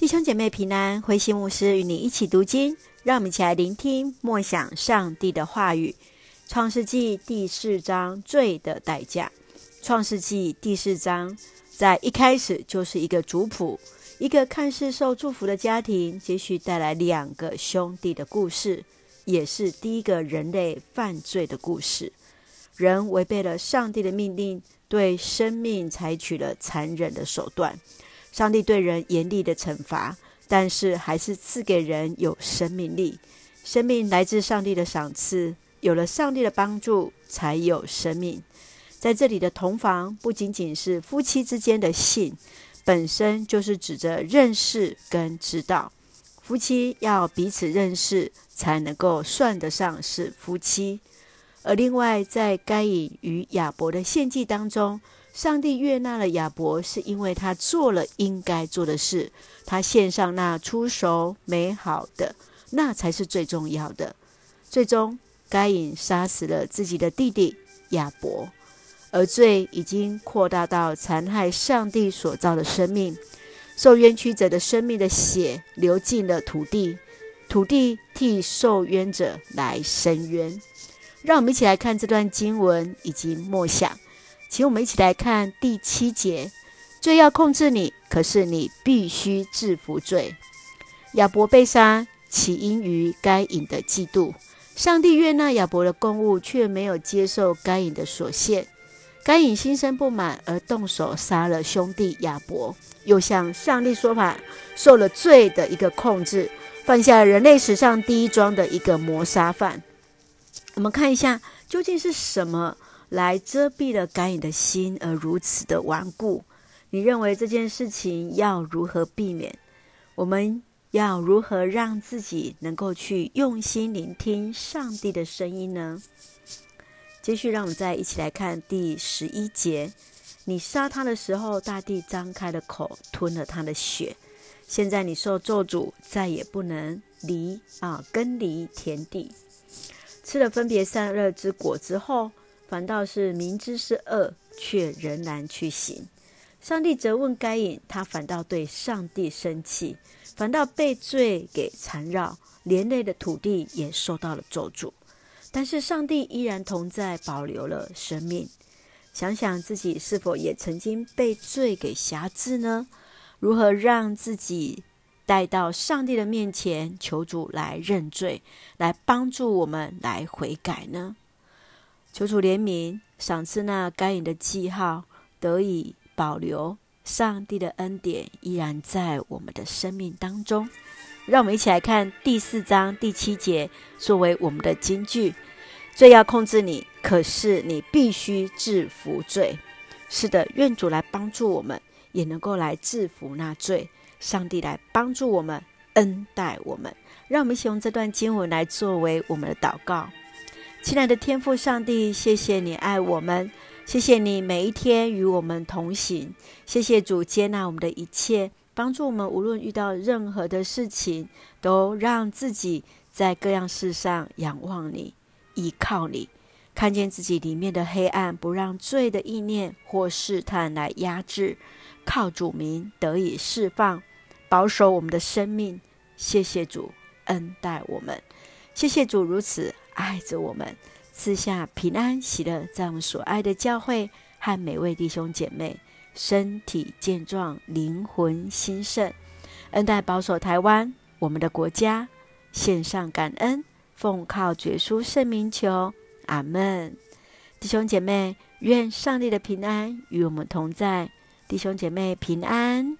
弟兄姐妹平安，慧馨牧师与你一起读经，让我们一起来聆听默想上帝的话语。创世纪第四章罪的代价。创世纪第四章在一开始就是一个族谱，一个看似受祝福的家庭，接续带来两个兄弟的故事，也是第一个人类犯罪的故事。人违背了上帝的命令，对生命采取了残忍的手段。上帝对人严厉的惩罚，但是还是赐给人有生命力。生命来自上帝的赏赐，有了上帝的帮助，才有生命。在这里的同房，不仅仅是夫妻之间的性，本身就是指着认识跟知道。夫妻要彼此认识，才能够算得上是夫妻。而另外，在该隐与亚伯的献祭当中，上帝悦纳了亚伯，是因为他做了应该做的事，他献上那出熟美好的，那才是最重要的。最终，该隐杀死了自己的弟弟亚伯，而罪已经扩大到残害上帝所造的生命，受冤屈者的生命的血流进了土地，土地替受冤者来伸冤。让我们一起来看这段经文以及默想。请我们一起来看第七节：罪要控制你，可是你必须制服罪。亚伯被杀，起因于该隐的嫉妒。上帝悦纳亚伯的供物，却没有接受该隐的所献。该隐心生不满，而动手杀了兄弟亚伯，又向上帝说法，受了罪的一个控制，犯下人类史上第一桩的一个谋杀犯。我们看一下，究竟是什么？来遮蔽了该隐的心，而如此的顽固。你认为这件事情要如何避免？我们要如何让自己能够去用心聆听上帝的声音呢？继续，让我们再一起来看第十一节：你杀他的时候，大地张开了口，吞了他的血。现在你受咒诅，再也不能离啊，跟离田地。吃了分别善恶之果之后。反倒是明知是恶，却仍然去行。上帝责问该隐，他反倒对上帝生气，反倒被罪给缠绕，连累的土地也受到了咒诅。但是上帝依然同在，保留了生命。想想自己是否也曾经被罪给辖制呢？如何让自己带到上帝的面前，求主来认罪，来帮助我们来悔改呢？求主怜悯，赏赐那该隐的记号得以保留。上帝的恩典依然在我们的生命当中。让我们一起来看第四章第七节，作为我们的金句：罪要控制你，可是你必须制服罪。是的，愿主来帮助我们，也能够来制服那罪。上帝来帮助我们，恩待我们。让我们一起用这段经文来作为我们的祷告。亲爱的天父上帝，谢谢你爱我们，谢谢你每一天与我们同行，谢谢主接纳我们的一切，帮助我们无论遇到任何的事情，都让自己在各样事上仰望你，依靠你，看见自己里面的黑暗，不让罪的意念或试探来压制，靠主名得以释放，保守我们的生命。谢谢主恩待我们，谢谢主如此。爱着我们，赐下平安喜乐，在我们所爱的教会和每位弟兄姐妹身体健壮，灵魂兴盛，恩待保守台湾我们的国家，献上感恩，奉靠主耶稣圣名求，阿门。弟兄姐妹，愿上帝的平安与我们同在，弟兄姐妹平安。